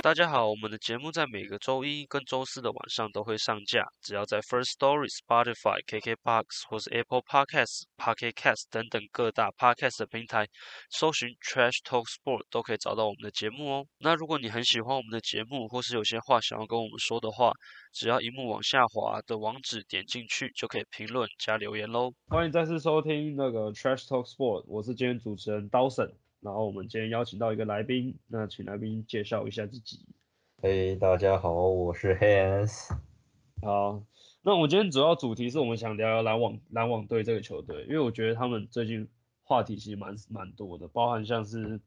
大家好，我们的节目在每个周一跟周四的晚上都会上架，只要在 First Story、Spotify、KKBox 或是 Apple Podcasts、Pocket Cast 等等各大 Podcast 的平台搜寻 Trash Talk Sport 都可以找到我们的节目哦。那如果你很喜欢我们的节目，或是有些话想要跟我们说的话，只要一幕往下滑的网址点进去，就可以评论加留言喽。欢迎再次收听那个 Trash Talk Sport，我是今天主持人 Dawson。然后我们今天邀请到一个来宾，那请来宾介绍一下自己。嘿，大家好，我是 Hans。好，那我今天主要主题是我们想聊聊篮网篮网队这个球队，因为我觉得他们最近话题其实蛮蛮多的，包含像是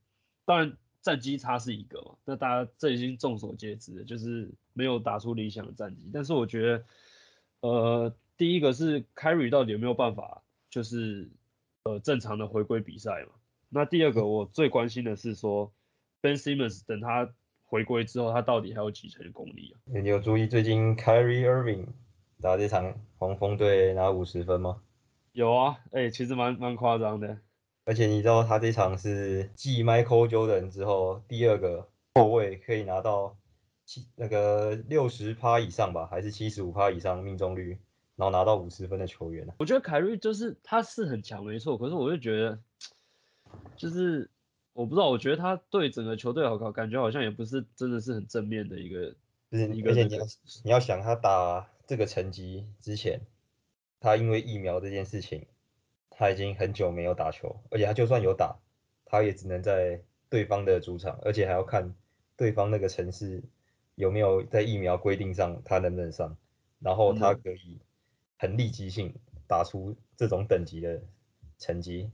当然战绩差是一个嘛，那大家这已经众所皆知的，就是没有打出理想的战绩。但是我觉得，呃，第一个是 Carry 到底有没有办法，就是呃正常的回归比赛嘛？那第二个我最关心的是说，Ben Simmons 等他回归之后，他到底还有几成的功力啊？你有注意最近 Kyrie Irving 打这场黄蜂队拿五十分吗？有啊，哎，其实蛮蛮夸张的。而且你知道他这场是继 Michael Jordan 之后第二个后卫可以拿到七那个六十趴以上吧，还是七十五趴以上命中率，然后拿到五十分的球员呢？我觉得凯瑞就是他是很强没错，可是我就觉得。就是我不知道，我觉得他对整个球队好感感觉好像也不是真的是很正面的一个，就是而且你要你要想他打这个成绩之前，他因为疫苗这件事情，他已经很久没有打球，而且他就算有打，他也只能在对方的主场，而且还要看对方那个城市有没有在疫苗规定上他能不能上，然后他可以很立即性打出这种等级的成绩。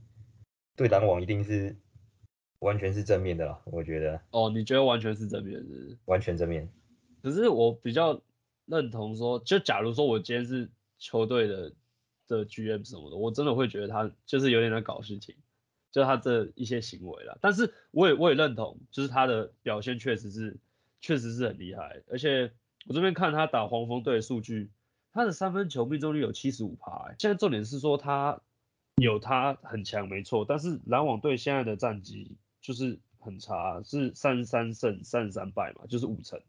对篮网一定是完全是正面的啦，我觉得。哦，你觉得完全是正面是？完全正面。可是我比较认同说，就假如说我今天是球队的的 GM 什么的，我真的会觉得他就是有点在搞事情，就他这一些行为啦。但是我也我也认同，就是他的表现确实是确实是很厉害，而且我这边看他打黄蜂队的数据，他的三分球命中率有七十五趴。现在重点是说他。有他很强没错，但是篮网队现在的战绩就是很差，是三十三胜三十三败嘛，就是五成。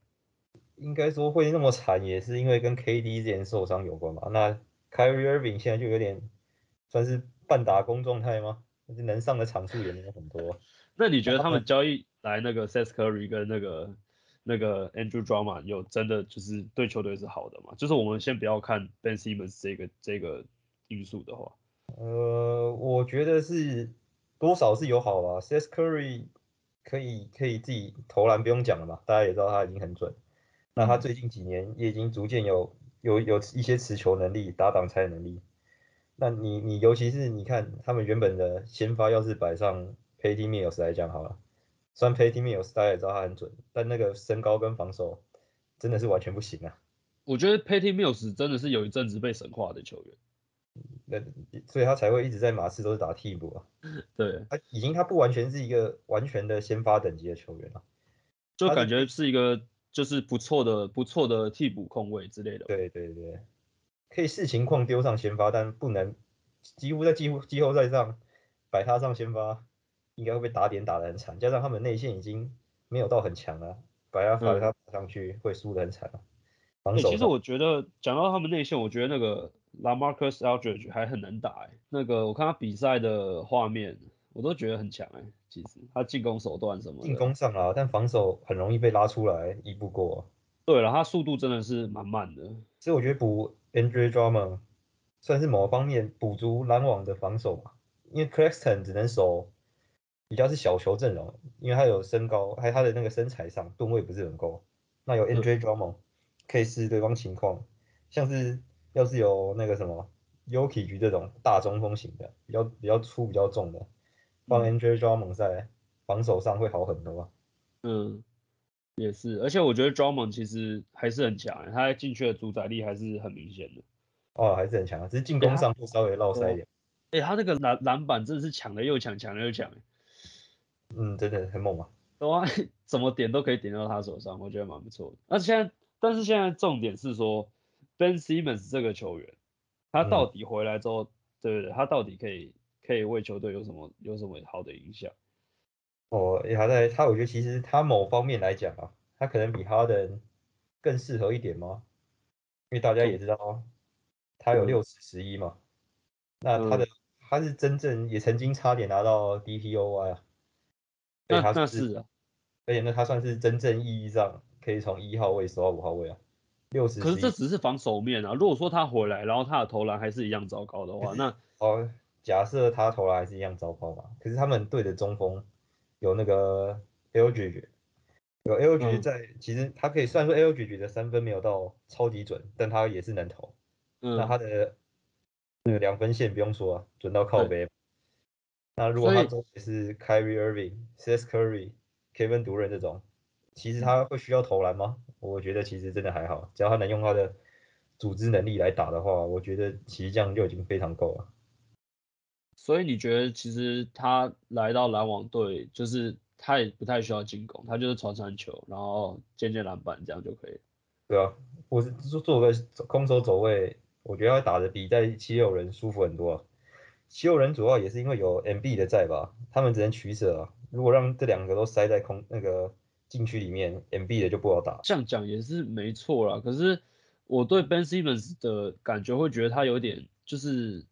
应该说会那么惨，也是因为跟 KD 之前受伤有关吧。那 Kyrie Irving 现在就有点算是半打工状态吗？能上的场数也没有很多。那你觉得他们交易来那个 Seth Curry 跟那个那个 Andrew Drummond 有真的就是对球队是好的吗？就是我们先不要看 Ben Simmons 这个这个因素的话。呃，我觉得是多少是有好吧。Seth Curry 可以可以自己投篮，不用讲了嘛，大家也知道他已经很准。那他最近几年也已经逐渐有有有一些持球能力、打挡拆能力。那你你尤其是你看他们原本的先发，要是摆上 Patty Mills 来讲好了，虽然 Patty Mills 大家也知道他很准，但那个身高跟防守真的是完全不行啊。我觉得 Patty Mills 真的是有一阵子被神化的球员。那所以他才会一直在马刺都是打替补啊。对，他已经他不完全是一个完全的先发等级的球员了，就感觉是一个就是不错的不错的替补控卫之类的。对对对，可以视情况丢上先发，但不能几乎在几乎季后赛上摆他上先发，应该会被打点打得很惨。加上他们内线已经没有到很强了，摆他摆他上去会输得很惨啊。防守。其实我觉得讲到他们内线，我觉得那个。LaMarcus Aldridge 还很能打哎，那个我看他比赛的画面，我都觉得很强哎。其实他进攻手段什么，进攻上啊，但防守很容易被拉出来一步过。对了，他速度真的是蛮慢的。所以我觉得补 Andre Drummond 算是某方面补足篮网的防守嘛，因为 Claxton 只能守比较是小球阵容，因为他有身高，还有他的那个身材上吨位不是很够。那有 Andre Drummond 可以试试对方情况，像是。要是有那个什么 Yuki 局这种大中锋型的，比较比较粗比较重的，放 Andre Drummond 在防守上会好很多。嗯，也是，而且我觉得 Drummond 其实还是很强，他进去的主宰力还是很明显的。哦，还是很强，只是进攻上会稍微落塞一点。哎，他那个篮篮板真的是抢的又抢，抢的又抢。嗯，真的很猛啊！哇，怎么点都可以点到他手上，我觉得蛮不错的。那现在，但是现在重点是说。Ben Simmons 这个球员，他到底回来之后，对不对？他到底可以可以为球队有什么有什么好的影响？哦，也还在他，我觉得其实他某方面来讲啊，他可能比哈登更适合一点吗？因为大家也知道，他有六尺十一嘛，那他的他是真正也曾经差点拿到 DPOY 啊，那那是啊，而且那他算是真正意义上可以从一号位守到五号位啊。六十，可是这只是防守面啊。如果说他回来，然后他的投篮还是一样糟糕的话，那哦，假设他投篮还是一样糟糕嘛？可是他们队的中锋有那个 LG，有 LG 在，其实他可以算说 LG 的三分没有到超级准，但他也是能投。嗯，那他的那个两分线不用说啊，准到靠背。那如果他周围是 Kyrie Irving、Seth Curry、Kevin Durant 这种，其实他会需要投篮吗？我觉得其实真的还好，只要他能用他的组织能力来打的话，我觉得其实这样就已经非常够了。所以你觉得其实他来到篮网队，就是他也不太需要进攻，他就是传传球，然后接接篮板这样就可以。对啊，我是做做个空手走位，我觉得他打的比在七六人舒服很多。七六人主要也是因为有 MB 的在吧，他们只能取舍啊。如果让这两个都塞在空那个。禁区里面，MB 的就不好打。这样讲也是没错啦，可是我对 Ben Simmons 的感觉会觉得他有点，就是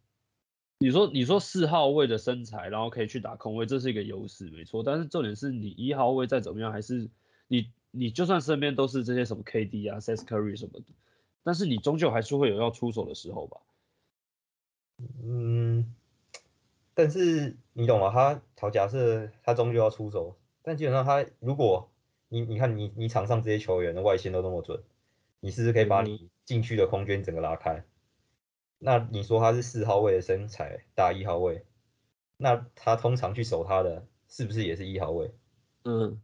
你说你说四号位的身材，然后可以去打空位，这是一个优势，没错。但是重点是你一号位再怎么样，还是你你就算身边都是这些什么 KD 啊、Seth Curry 什么的，但是你终究还是会有要出手的时候吧？嗯，但是你懂吗？他好，假设他终究要出手，但基本上他如果你你看你你场上这些球员的外线都那么准，你是不是可以把你禁区的空间整个拉开？那你说他是四号位的身材打一号位，那他通常去守他的是不是也是一号位？嗯，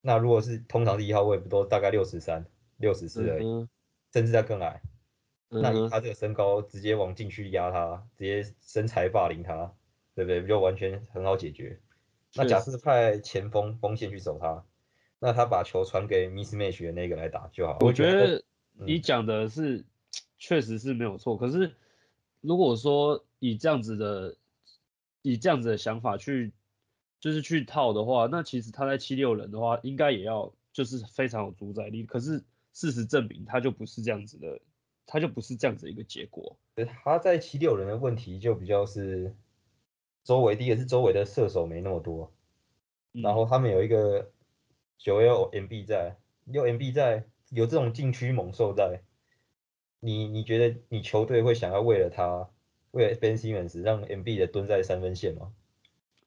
那如果是通常是一号位，不都大概六十三、六十四而已，甚至在更矮？那以他这个身高直接往禁区压他，直接身材霸凌他，对不对？就完全很好解决。那假设派前锋锋线去守他。那他把球传给 Miss Match 的那个来打就好。我觉得你讲的是确实是没有错，可是如果说以这样子的以这样子的想法去就是去套的话，那其实他在七六人的话应该也要就是非常有主宰力。可是事实证明他就不是这样子的，他就不是这样子一个结果。他在七六人的问题就比较是周围第一个是周围的射手没那么多，然后他们有一个。九 L MB 在，六 MB 在，有这种禁区猛兽在，你你觉得你球队会想要为了他，为了 Ben Simmons 让 MB 的蹲在三分线吗？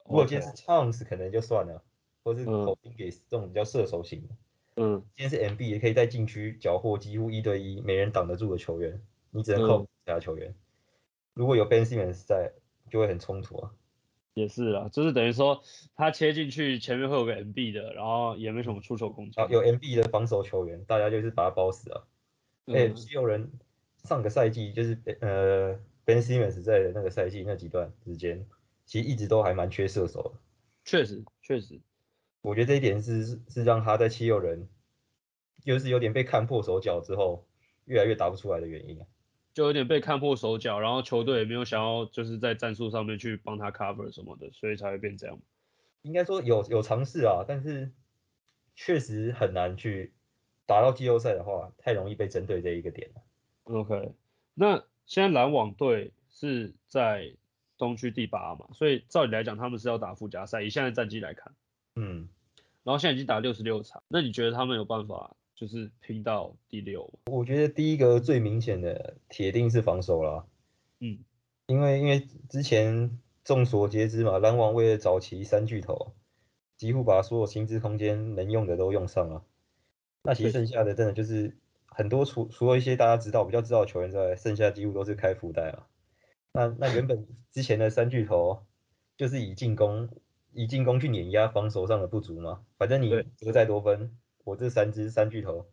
如果今天是 Chance 可能就算了，或是 i n g 这种比较射手型的，嗯，今天是 MB 也可以在禁区缴获几乎一对一没人挡得住的球员，你只能靠其他球员。如果有 Ben Simmons 在，就会很冲突啊。也是啊，就是等于说他切进去前面会有个 MB 的，然后也没什么出手空间。啊，有 MB 的防守球员，大家就是把他包死啊。哎，是有人上个赛季就是呃 Ben Simmons 在那个赛季那几段时间，其实一直都还蛮缺射手的。确实，确实，我觉得这一点是是让他在七六人就是有点被看破手脚之后，越来越打不出来的原因啊。就有点被看破手脚，然后球队也没有想要就是在战术上面去帮他 cover 什么的，所以才会变这样。应该说有有尝试啊，但是确实很难去打到季后赛的话，太容易被针对这一个点了。OK，那现在篮网队是在东区第八嘛，所以照理来讲他们是要打附加赛。以现在战绩来看，嗯，然后现在已经打六十六场，那你觉得他们有办法？就是拼到第六，我觉得第一个最明显的铁定是防守了，嗯，因为因为之前众所皆知嘛，篮网为了找齐三巨头，几乎把所有薪资空间能用的都用上了，那其实剩下的真的就是很多除除了一些大家知道比较知道的球员之外，剩下几乎都是开福袋了。那那原本之前的三巨头就是以进攻以进攻去碾压防守上的不足嘛，反正你得再多分。我这三支三巨头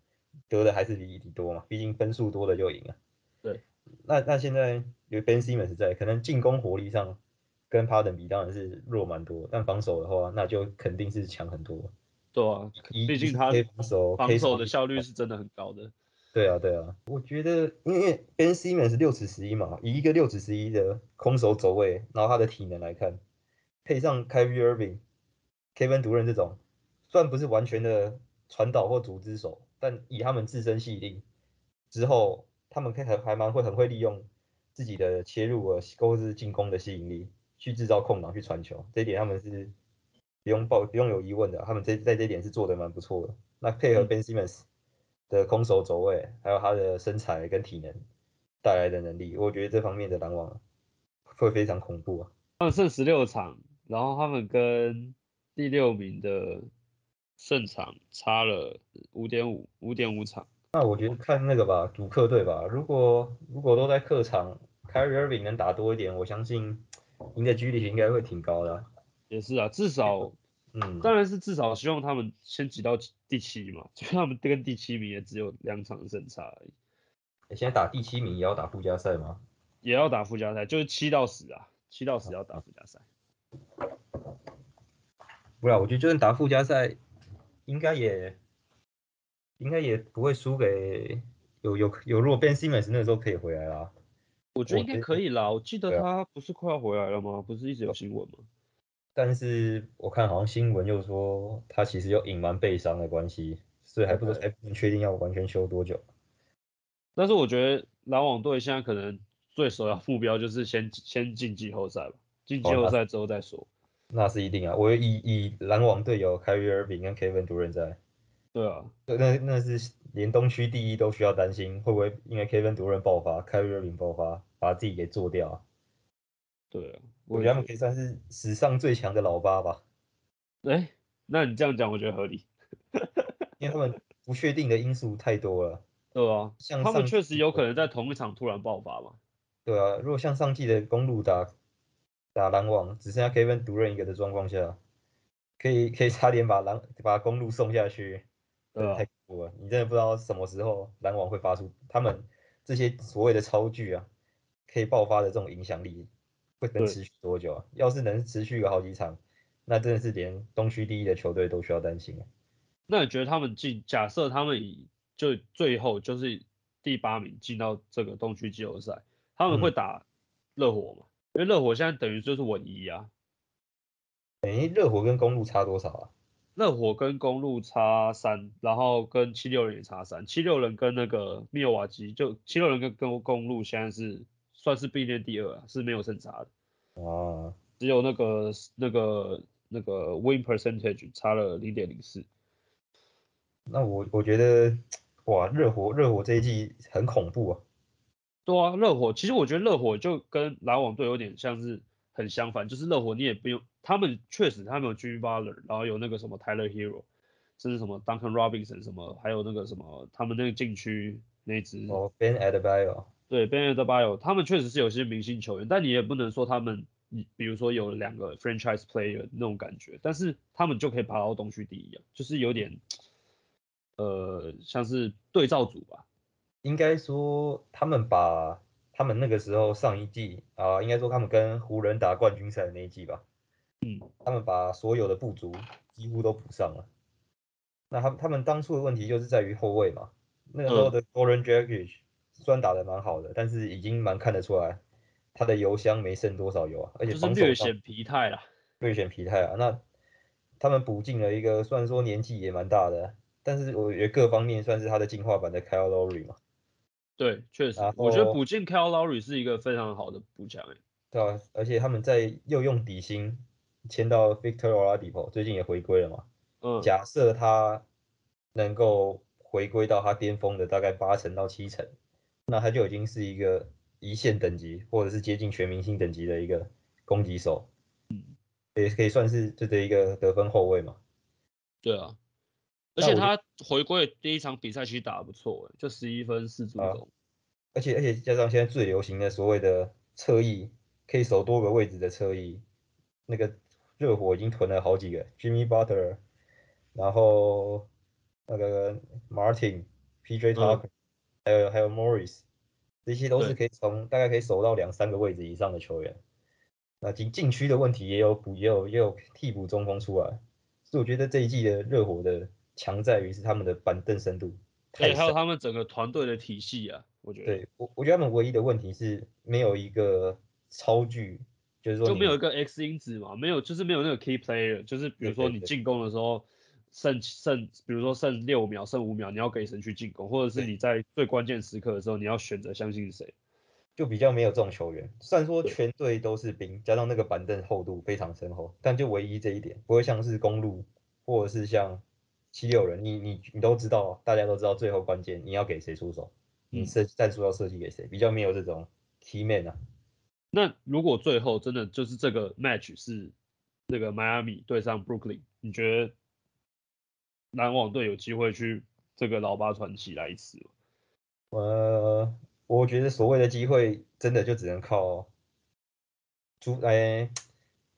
得的还是比你多嘛，毕竟分数多了就赢了。对，那那现在有 Ben Simmons 在，可能进攻火力上跟 p a r d e n 比当然是弱蛮多，但防守的话那就肯定是强很多。对啊，毕竟他防守防守的效率是真的很高的。对啊对啊，我觉得因为 Ben Simmons 六尺十一嘛，以一个六尺十一的空手走位，然后他的体能来看，配上 Kyrie Irving、Kevin Durant 这种，虽然不是完全的。传导或组织手，但以他们自身细力之后，他们可以还还蛮会很会利用自己的切入和勾织进攻的吸引力，去制造空档去传球，这一点他们是不用抱不用有疑问的，他们这在这一点是做的蛮不错的。那配合 Ben Simmons 的空手走位，还有他的身材跟体能带来的能力，我觉得这方面的篮网会非常恐怖啊。他们剩十六场，然后他们跟第六名的胜场差了五点五五点五场。那我觉得看那个吧，主客队吧，如果如果都在客场，Kyrie Irving 能打多一点，我相信赢的几率应该会挺高的啊。也是啊，至少，嗯，当然是至少希望他们先挤到第七嘛，就他们跟第七名也只有两场胜差而已，现在打第七名也要打附加赛吗？也要打附加赛，就是七到十啊，七到十要打附加赛。不然我觉得就算打附加赛，应该也应该也不会输给有有有，如果 Ben Simmons 那时候可以回来啦，我觉得应该可以啦，我记得他不是快要回来了吗？不是一直有新闻吗？但是我看好像新闻又说他其实有隐瞒背伤的关系，所以还不还不能确定要完全休多久。但是我觉得篮网队现在可能最首要目标就是先先进季后赛吧，进季后赛之后再说。那是一定啊，我以以篮网队友 Kyrie Irving 跟 Kevin Durant 在，对啊，对那那是连东区第一都需要担心会不会因为 Kevin Durant 爆发，Kyrie Irving 爆发，把自己给做掉啊。对啊，我也觉得他们可以算是史上最强的老八吧，哎、那你这样讲，我觉得合理。因为他们不确定的因素太多了。对啊，像他们确实有可能在同一场突然爆发嘛。对啊，如果像上季的公路打打篮网，只剩下 Kevin Durant 一个的状况下，可以可以差点把篮把公路送下去，太恐怖了。你真的不知道什么时候篮网会发出他们这些所谓的超巨啊，可以爆发的这种影响力，会能持续多久啊？要是能持续个好几场，那真的是连东区第一的球队都需要担心啊。那你觉得他们进，假设他们以就最后就是第八名进到这个东区季后赛，他们会嗯打热火吗？因为热火现在等于就是稳一啊，诶，热火跟公路差多少啊？热火跟公路差三，然后跟七六人也差三，七六人跟那个密尔瓦基就七六人跟跟公路现在是算是并列第二啊，是没有胜差的，啊，只有那个那个那个 win percentage 差了零点零四。那我我觉得，哇，热火热火这一季很恐怖啊。对啊，热火其实我觉得热火就跟篮网队有点像是很相反，就是热火你也不用，他们确实他们有 Jimmy Butler，然后有那个什么 Tyler Hero，甚至什么 Duncan Robinson 什么，还有那个什么他们那个禁区那支，哦，Ben Adebayo，对 Ben Adebayo，他们确实是有些明星球员，但你也不能说他们，你比如说有两个 franchise player 那种感觉，但是他们就可以爬到东区第一啊，就是有点，呃，像是对照组吧，应该说他们把他们那个时候上一季啊、应该说他们跟湖人打冠军赛的那一季吧，嗯，他们把所有的不足几乎都补上了。那他们他们当初的问题就是在于后卫嘛，那个时候的 Goran Dragic 虽然打得蛮好的，但是已经蛮看得出来他的油箱没剩多少油啊，而且就是防守上略显疲态了。略显疲态啊。那他们补进了一个，虽然说年纪也蛮大的，但是我觉得各方面算是他的进化版的 Kyle Lowry 嘛，对，确实，我觉得后补进 Lowry 是一个非常好的补强诶。对啊，而且他们在又用底薪签到 Victor Oladipo，最近也回归了嘛。嗯，假设他能够回归到他巅峰的大概八成到七成，那他就已经是一个一线等级或者是接近全明星等级的一个攻击手，嗯，也可以算是这的一个得分后卫嘛。对啊，而且他回归的第一场比赛其实打得不错，就十一分四助啊攻。而且而且加上现在最流行的所谓的侧翼，可以守多个位置的侧翼，那个热火已经囤了好几个，Jimmy Butler，然后那个 Martin、PJ Tucker，、还有还有 Morris，这些都是可以从大概可以守到两三个位置以上的球员。那禁禁区的问题也有补，也有也有替补中锋出来，所以我觉得这一季的热火的强在于是他们的板凳深度太对，还有。他们整个团队的体系啊，我觉得对我，我觉得他们唯一的问题是没有一个超巨，就是说就没有一个 X 因子嘛，没有就是没有那个 key player，就是比如说你进攻的时候，剩剩，比如说剩六秒、剩五秒，你要给谁去进攻，或者是你在最关键时刻的时候，你要选择相信谁。就比较没有这种球员。虽然说全队都是兵，加上那个板凳厚度非常深厚，但就唯一这一点，不会像是公路或者是像七六人，你你你都知道，大家都知道最后关键你要给谁出手，你嗯设战术要设计给谁，比较没有这种 key man 啊。那如果最后真的就是这个 match 是那个迈阿密对上 Brooklyn，你觉得篮网队有机会去这个老八传奇来一次吗？呃，我觉得所谓的机会，真的就只能靠主哎，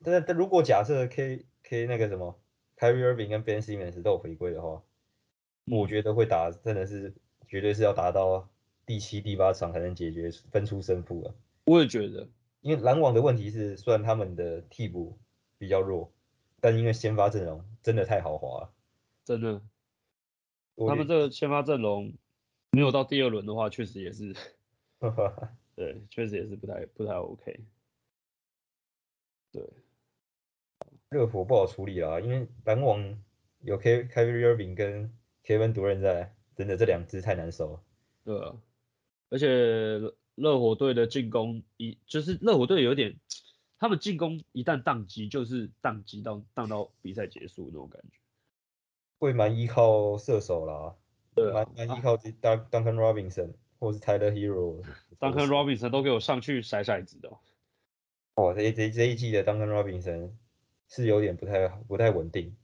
但但如果假设 K K 那个什么 Kyrie Irving 跟 Ben Simmons 都有回归的话，我觉得会打真的是绝对是要打到第七、第八场才能解决分出胜负了。我也觉得，因为篮网的问题是，虽然他们的替补比较弱，但因为先发阵容真的太豪华了。真的，他们这个先发阵容没有到第二轮的话，确实也是，得对，确实也是不太不太 OK。对，热火不好处理啊，因为篮网有 K Kyrie Irving 跟 Kevin Durant 在，真的这两支太难受了。对啊，而且热火队的进攻一就是热火队有点，他们进攻一旦宕机，就是宕机到宕到比赛结束那种感觉。会蛮依靠射手啦，对啊蛮蛮依靠 Duncan Robinson 或是 Tyler Hero。Duncan Robinson 都给我上去甩骰子的哦、哦，这这这一季的 Duncan Robinson 是有点不太不太稳定，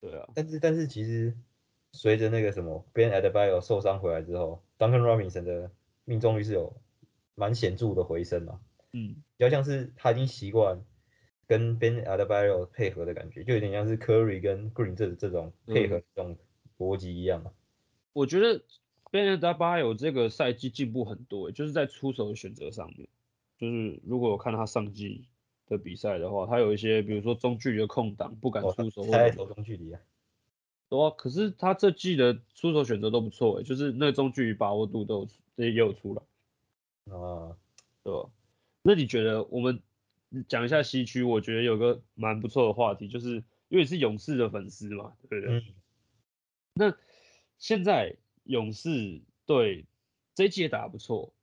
对啊，但是但是其实随着那个什么 Ben Adebayo 受伤回来之后，Duncan Robinson 的命中率是有蛮显著的回升嘛，嗯，比较像是他已经习惯跟 Ben Adebayo 配合的感觉，就有点像是 Curry 跟 Green 这这种配合这种逻辑一样嘛。我觉得 Ben a d a b a 有这个赛季进步很多欸，就是在出手的选择上面，就是如果我看他上季的比赛的话，他有一些比如说中距离的空档不敢哦，出手或者他在投中距离啊，对啊，可是他这季的出手选择都不错诶，就是那中距离把握度都有也有出来，啊，对吧？那你觉得我们讲一下西区，我觉得有个蛮不错的话题，就是因为你是勇士的粉丝嘛，对不对？嗯，那现在勇士队这一季也打得不错，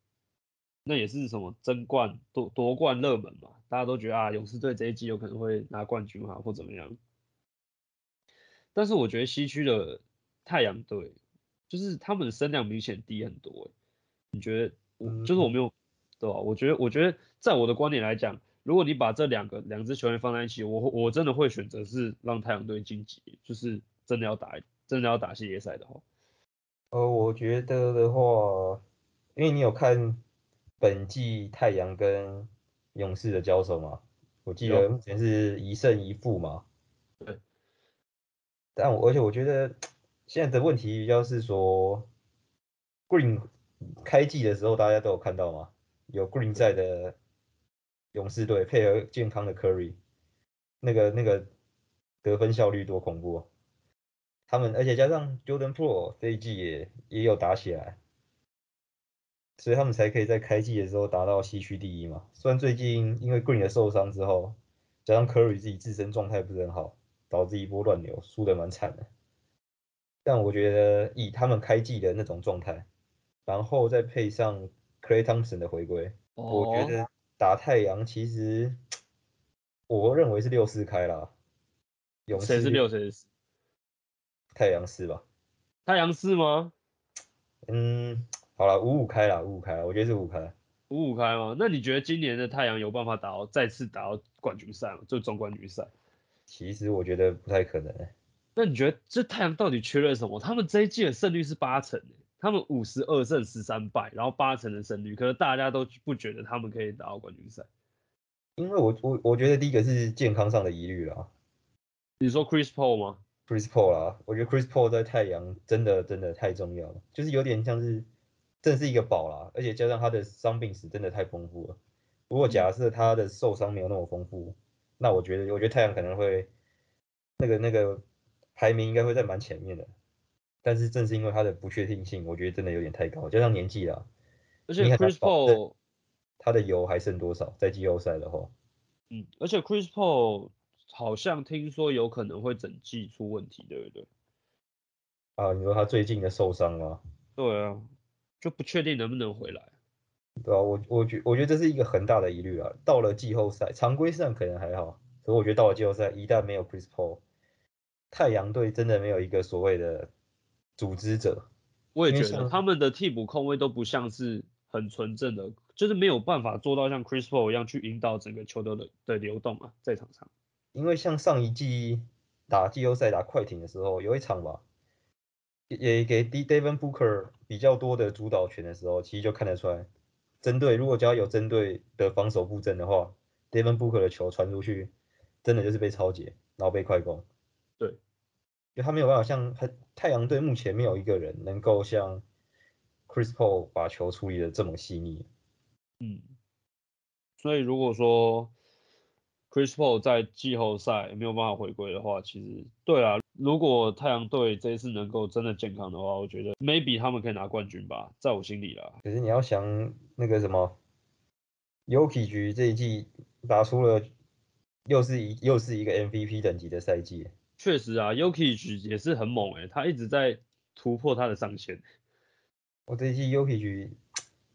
那也是什么争冠夺夺冠热门嘛，大家都觉得啊，勇士队这一季有可能会拿冠军啊，或怎么样。但是我觉得西区的太阳队，就是他们的声量明显低很多、欸。你觉得我？就是我没有，对吧？我觉得，我觉得在我的观点来讲，如果你把这两个两支球员放在一起，我我真的会选择是让太阳队晋级，就是真的要打真的要打系列赛的话。呃，我觉得的话，因为你有看本季太阳跟勇士的交手嘛，我记得有目前是一胜一负嘛。对。但我而且我觉得现在的问题比较是说，Green 开季的时候大家都有看到嘛，有 Green 在的勇士队配合健康的 Curry，那个那个得分效率多恐怖啊！他们而且加上 Jordan Pro 这一季也也有打起来，所以他们才可以在开季的时候达到西区第一嘛。虽然最近因为 Green 的受伤之后，加上 Curry 自己自身状态不是很好，导致一波乱流，输得蛮惨的。但我觉得以他们开季的那种状态，然后再配上 Clay Thompson 的回归，我觉哦得打太阳其实我认为是六四开啦。勇士谁是六谁是四？太阳四吧？太阳四吗？嗯，好了，五五开啦，五五开啦，我觉得是五开。五五开吗？那你觉得今年的太阳有办法打到再次打到冠军赛吗？就总冠军赛？其实我觉得不太可能、欸，那你觉得这太阳到底缺了什么？他们这一季的胜率是八成、欸，他们五十二胜十三败，然后八成的胜率，可是大家都不觉得他们可以打到冠军赛。因为我我我觉得第一个是健康上的疑虑啦你说 Chris Paul 吗？，Chris Paul 啦，我觉得 Chris Paul 在太阳真的真的太重要了，就是有点像是真的是一个宝啦，而且加上他的伤病史真的太丰富了。如果假设他的受伤没有那么丰富，那我觉得我觉得太阳可能会那个那个排名应该会在蛮前面的。但是正是因为他的不确定性，我觉得真的有点太高，加上年纪啦，而且 Chris Paul，他的油还剩多少？在季后赛的话，嗯，而且 Chris Paul 好像听说有可能会整季出问题，对不对？啊，你说他最近的受伤吗？对啊，就不确定能不能回来。对啊，我我觉我觉得这是一个很大的疑虑啊。到了季后赛，常规赛可能还好，可我觉得到了季后赛，一旦没有 Chris Paul，太阳队真的没有一个所谓的组织者。我也觉得他们的替补控卫都不像是很纯正的，就是没有办法做到像 Chris Paul 一样去引导整个球队的的流动啊，在场上。因为像上一季打季后赛打快艇的时候，有一场吧，也也给 D Devin Booker 比较多的主导权的时候，其实就看得出来，针对如果只要有针对的防守布阵的话，Devin Booker 的球传出去，真的就是被超截，然后被快攻。对，就他没有办法像很太阳队目前没有一个人能够像 Chris Paul 把球处理的这么细腻。嗯，所以如果说 Chris Paul 在季后赛没有办法回归的话，其实对啊，如果太阳队这一次能够真的健康的话，我觉得 maybe 他们可以拿冠军吧，在我心里啦。可是你要想那个什么 Yoki 局这一季打出了又是一又是一个 MVP 等级的赛季。确实啊 y o k i 局也是很猛诶、他一直在突破他的上限。我这一季 Yuki 局，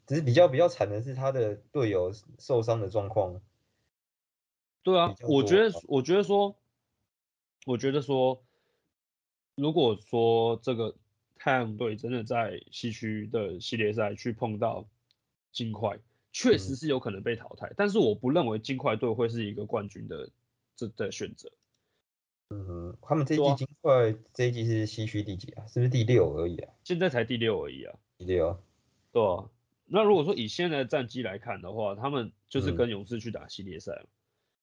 只是比较比较惨的是他的队友受伤的状况。对啊我觉得，我觉得说，我觉得说，如果说这个太阳队真的在西区的系列赛去碰到金块，确实嗯是有可能被淘汰，但是我不认为金块队会是一个冠军的这的选择。嗯，他们这一季金块这一季是西区第几啊？是不是第六而已啊？现在才第六而已啊，第六。对啊。那如果说以现在的战绩来看的话，他们就是嗯跟勇士去打系列赛嘛，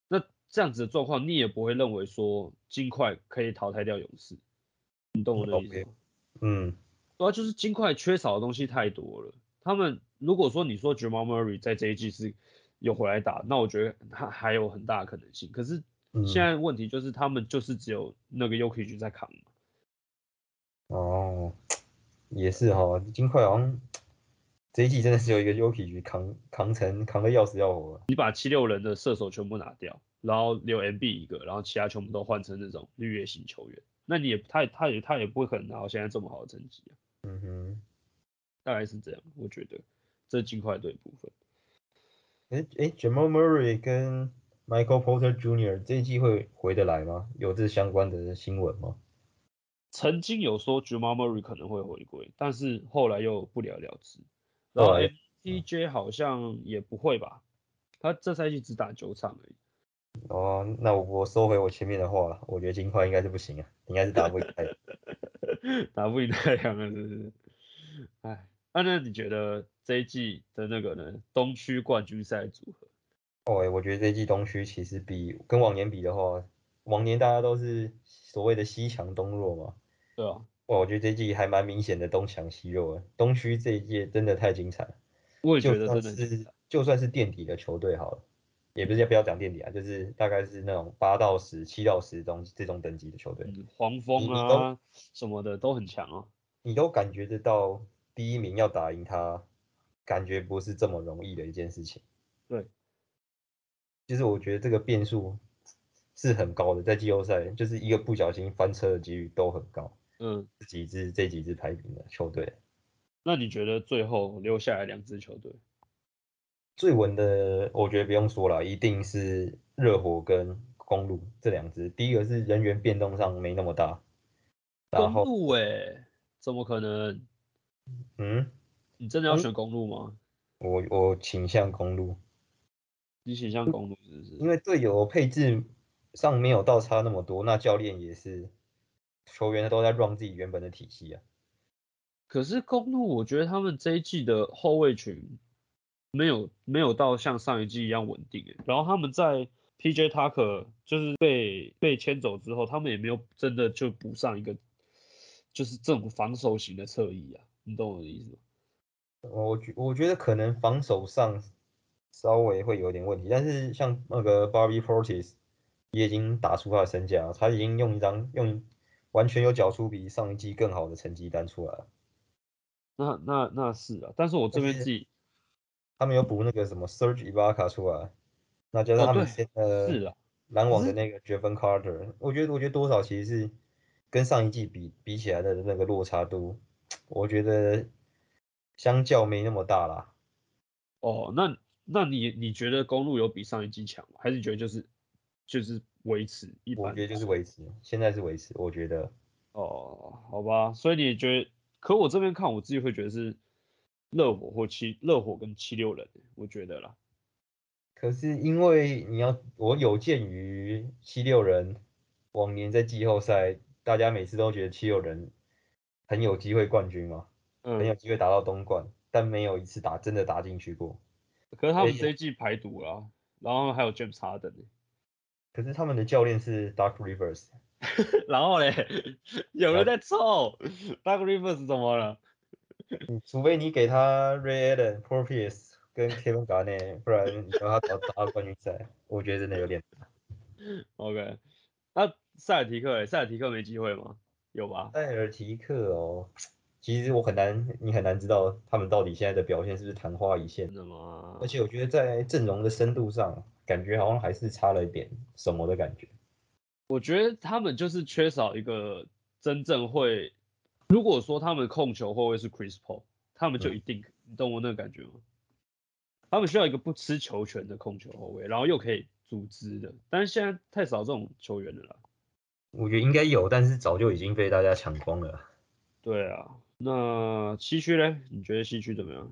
那这样子的状况，你也不会认为说金块可以淘汰掉勇士，你懂我的意思吗？嗯，对啊，就是金块缺少的东西太多了。他们如果说你说 Jamal Murray 在这一季是有回来打，那我觉得他还有很大的可能性。可是嗯现在问题就是他们就是只有那个 Yoki 在扛嘛。哦，也是哈，金块好像这一季真的是有一个 Yuki 局扛扛成扛的要死要活啊。你把七六人的射手全部拿掉，然后留 MB 一个，然后其他全部都换成那种绿叶型球员，那你也他他也他也不会可能拿到现在这么好的成绩啊，嗯哼，大概是这样，我觉得这是金块队部分。诶诶 j a m a l Murray 跟 Michael Porter Jr. 这一季会回得来吗？有这相关的新闻吗？曾经有说 Jamal Murray 可能会回归，但是后来又不了了之。然后后来 MTJ 好像也不会吧，他这赛季只打九场而已。哦，那我我收回我前面的话了，我觉得金块应该是不行啊，应该是打不赢太阳。打不赢太阳了，是不是？哎，啊，那你觉得这一季的那个呢？东区冠军赛组合？哦，欸我觉得这一季东区其实比跟往年比的话，往年大家都是所谓的西强东弱嘛，对啊，哇，我觉得这季还蛮明显的东强西弱的。东区这一届真的太精彩了，我也觉得真的是就算是垫底的球队好了，也不是不要讲垫底啊，就是大概是那种八到十、七到十这种这种等级的球队，嗯黄蜂啊什么的都很强啊。你都感觉得到第一名要打赢他，感觉不是这么容易的一件事情。对，就是我觉得这个变数是很高的，在季后赛就是一个不小心翻车的几率都很高。嗯，这几支这几支排名的球队，那你觉得最后留下来两支球队？最稳的我觉得不用说了，一定是热火跟公路这两支。第一个是人员变动上没那么大，然公后路哎、怎么可能？嗯，你真的要选公路吗？我我倾向公路，你倾向公路是不是？因为队友配置上没有倒差那么多，那教练也是球员都在 run 自己原本的体系啊。可是公路，我觉得他们这一季的后卫群没有没有到像上一季一样稳定诶。然后他们在 PJ Tucker 就是被被牵走之后，他们也没有真的就补上一个就是这种防守型的侧翼啊，你懂我的意思吗？我觉我觉得可能防守上稍微会有点问题，但是像那个 Bobby Portis 也已经打出他的身价了，他已经用一张用完全有缴出比上一季更好的成绩单出来。那那那是啊，但是我这边但是自己他们有补那个什么 Serge Ibaka 出来，那加上他们是啊，篮网的那个 Jevon Carter，我觉得我觉得多少其实是跟上一季比比起来的那个落差度，我觉得相较没那么大啦。哦，那那你你觉得公路有比上一季强吗？还是觉得就是就是维持一般？我觉得就是维持，现在是维持，我觉得。哦，好吧，所以你觉得？可我这边看，我自己会觉得是热火或七热火跟七六人，我觉得啦。可是因为你要，我有鉴于七六人往年在季后赛，大家每次都觉得七六人很有机会冠军嘛，很有机会打到东冠，但没有一次打真的打进去过。可是他们这一季排毒了，然后还有 James Harden。可是他们的教练是 Dark Rivers。然后嘞，有人在凑，Dark Rivers 怎么了？除非你给他 Ray Allen、Paul Pierce 跟 Kevin Garnett，不然你让他打打冠军赛，我觉得真的有点难。OK，那塞尔提克诶，塞尔提克没机会吗？有吧？塞尔提克哦，其实我很难，你很难知道他们到底现在的表现是不是昙花一现的吗？而且我觉得在阵容的深度上，感觉好像还是差了一点什么的感觉。我觉得他们就是缺少一个真正会，如果说他们控球后卫是 Chris Paul，他们就一定，你懂我那个感觉吗？他们需要一个不吃球权的控球后卫，然后又可以组织的，但是现在太少这种球员了啦。我觉得应该有，但是早就已经被大家抢光了。对啊，那西区嘞？你觉得西区怎么样？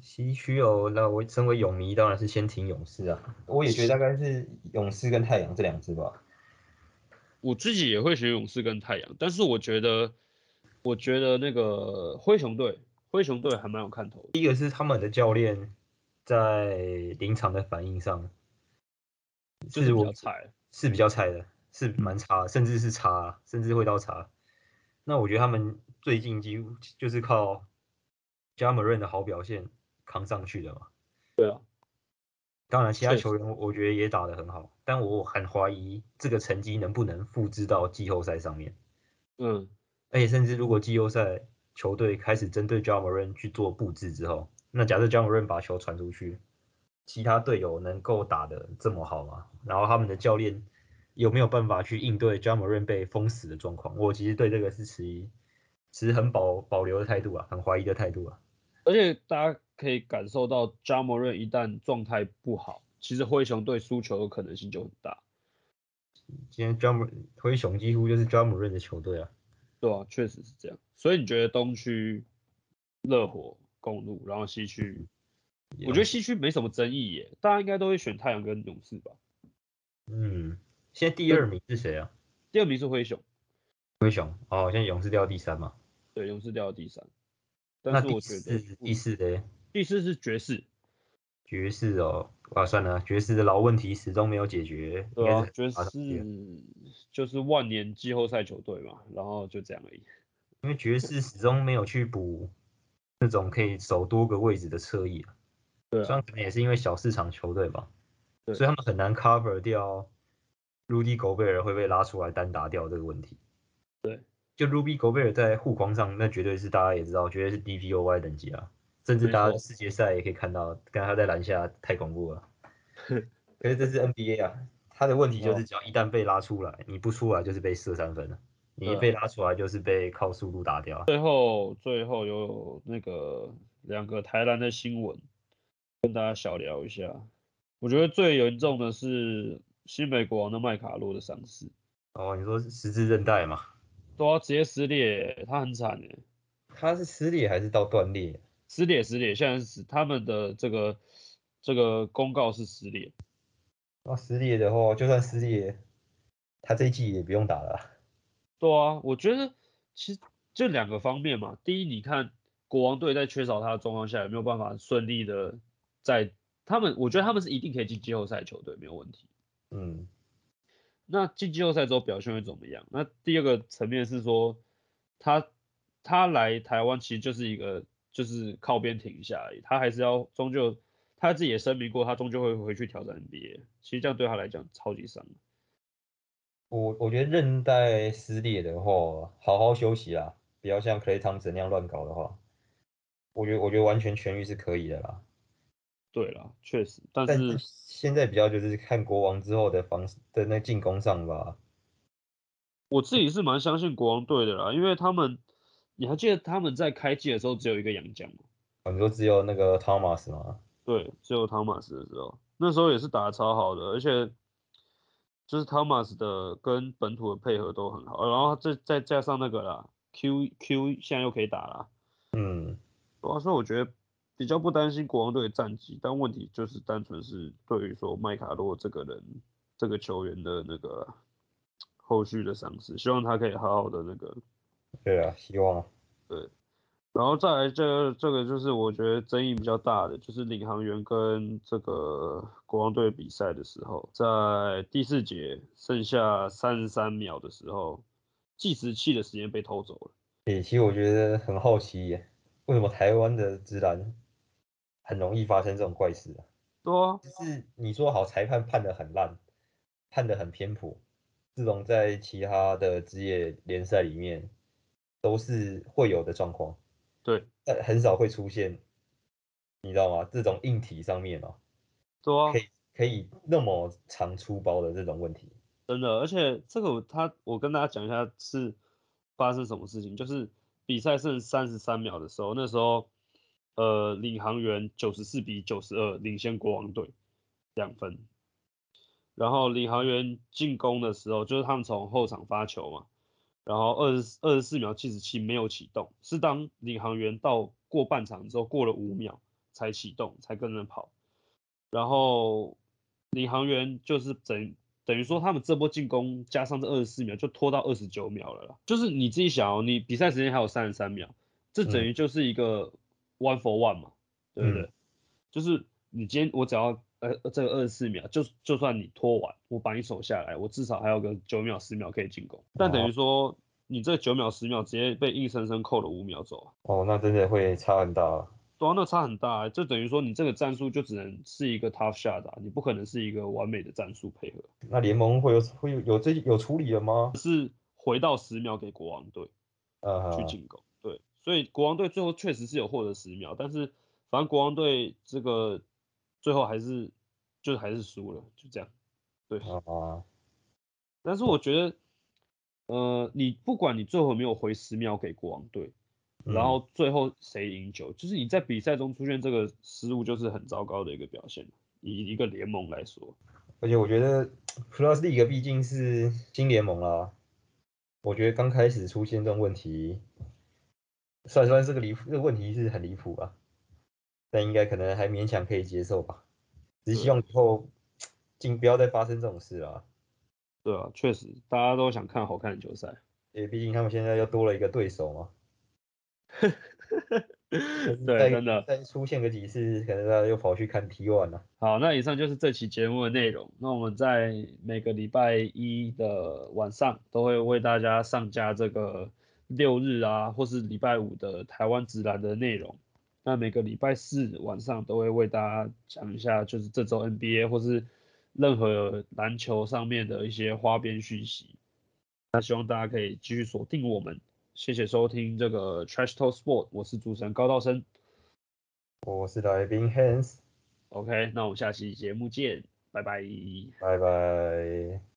西区哦，那我身为勇迷当然是先挺勇士啊。我也觉得大概是勇士跟太阳这两支吧。我自己也会选勇士跟太阳，但是我觉得，我觉得那个灰熊队，灰熊队还蛮有看头。第一个是他们的教练在临场的反应上，是比较菜，是比较菜的，是蛮差，甚至是差，甚至会到差。那我觉得他们最近几乎就是靠加莫伦的好表现扛上去的嘛。对啊。当然，其他球员我觉得也打得很好，但我很怀疑这个成绩能不能复制到季后赛上面。嗯，而且甚至如果季后赛球队开始针对 j a m a r n 去做布置之后，那假设 j a m a r n 把球传出去，其他队友能够打得这么好吗？然后他们的教练有没有办法去应对 j a m a r n 被封死的状况？我其实对这个是持持很保保留的态度啊，很怀疑的态度啊。而且大家。可以感受到加莫瑞一旦状态不好，其实灰熊队输球的可能性就很大。今天加莫灰熊几乎就是加莫瑞的球队啊。对啊，确实是这样。所以你觉得东区热火公路，然后西区，我觉得西区没什么争议耶，大家应该都会选太阳跟勇士吧？嗯，现在第二名是谁啊？第二名是灰熊。灰熊哦，现在勇士掉到第三嘛？对，勇士掉到第三。但是我觉得第四的。第四是爵士，爵士哦，啊算了，爵士的老问题始终没有解决。对啊，爵士就是万年季后赛球队嘛，然后就这样而已。因为爵士始终没有去补那种可以守多个位置的侧翼啊。对，虽然可能也是因为小市场球队吧，所以他们很难 cover 掉 Rudy Gobert 会被拉出来单打掉这个问题。对，就 Rudy Gobert 在护框上，那绝对是大家也知道，绝对是 DPOY 等级啊。甚至大家世界赛也可以看到，刚他在篮下太恐怖了。可是这是 NBA 啊，他的问题就是，只要一旦被拉出来，你不出来就是被射三分了。你一被拉出来就是被靠速度打掉。最后，最后有那个两个台篮的新闻，跟大家小聊一下。我觉得最严重的是新美国王的麦卡洛的伤势。哦，你说是十字韧带吗？都要直接撕裂，他很惨诶。他是撕裂还是到断裂？撕裂撕裂，现在是他们的这个这个公告是撕裂。那撕裂的话，就算撕裂，他这一季也不用打了。对啊，我觉得其实就两个方面嘛。第一，你看国王队在缺少他的状况下，有没有办法顺利的在他们？我觉得他们是一定可以进季后赛球队，没有问题。嗯。那进季后赛之后表现会怎么样？那第二个层面是说，他他来台湾其实就是一个。就是靠边停一下而已，他还是要终究他自己也声明过，他终究会回去挑战 NBA。其实这样对他来讲超级伤。我我觉得韧带撕裂的话，好好休息啦，不要像 Clay Thompson 那样乱搞的话，我觉得我觉得完全痊愈是可以的啦。对啦，确实，但是现在比较就是看国王之后的防的那进攻上吧。我自己是蛮相信国王队的啦，因为他们，你还记得他们在开季的时候只有一个洋将吗？啊你说只有那个 Thomas 吗？对，只有汤马斯的时候，那时候也是打得超好的，而且就是汤马斯的跟本土的配合都很好，然后再再加上那个啦，Q Q 现在又可以打啦，嗯，对啊，所以我觉得比较不担心国王队的战绩，但问题就是单纯是对于说麦卡洛这个人这个球员的那个后续的伤势，希望他可以好好的那个对啊，希望对，然后再来这个这个就是我觉得争议比较大的，就是领航员跟这个国王队比赛的时候，在第四节剩下三十三秒的时候，计时器的时间被偷走了。诶、其实我觉得很好奇耶，为什么台湾的直男很容易发生这种怪事啊？对啊，就是你说好裁判判的很烂，判的很偏颇，这种在其他的职业联赛里面都是会有的状况，对。但很少会出现，你知道吗？这种硬体上面哦，对啊可，以可以那么长出包的这种问题。真的，而且这个我他我跟大家讲一下是发生什么事情，就是比赛剩三十三秒的时候，那时候呃领航员九十四比九十二领先国王队两分，然后领航员进攻的时候，就是他们从后场发球嘛，然后二十二十四秒七十七没有启动，是当领航员到过半场之后过了五秒才启动，才跟着跑，然后领航员就是等等于说他们这波进攻加上这二十四秒就拖到二十九秒了啦，就是你自己想哦，你比赛时间还有三十三秒，这等于就是一个 one for one 嘛，对不对？就是你今天我只要呃这个二十四秒，就就算你拖完，我把你守下来，我至少还有个九秒十秒可以进攻，但等于说你这九秒十秒直接被硬生生扣了五秒走啊，哦，那真的会差很大。对啊，那差很大、啊，就等于说你这个战术就只能是一个 tough shot 啊，你不可能是一个完美的战术配合，那联盟会有会有有这有处理了吗？是回到十秒给国王队。呃，去进攻。对，所以国王队最后确实是有获得十秒，但是反正国王队这个最后还是就还是输了，就这样。对，啊，但是我觉得，呃，你不管你最后有没有回十秒给国王队，嗯然后最后谁赢球，就是你在比赛中出现这个失误，就是很糟糕的一个表现。以一个联盟来说，而且我觉得 Plus League 毕竟是新联盟啦，我觉得刚开始出现这种问题，算算这个离谱，这个问题是很离谱吧，但应该可能还勉强可以接受吧。只希望以后尽不要再发生这种事啦。对啊，确实大家都想看好看的球赛。因为毕竟他们现在又多了一个对手嘛。对，真的。再出现个几次，可能大家又跑去看 T one 了。好，那以上就是这期节目的内容。那我们在每个礼拜一的晚上都会为大家上架这个六日啊，或是礼拜五的台湾直男的内容。那每个礼拜四晚上都会为大家讲一下，就是这周 NBA 或是任何篮球上面的一些花边讯息。那希望大家可以继续锁定我们。谢谢收听这个 Trash Talk Sport，我是主持人高道生。我是来宾 Hans，OK，那我们下期节目见，拜拜。拜拜。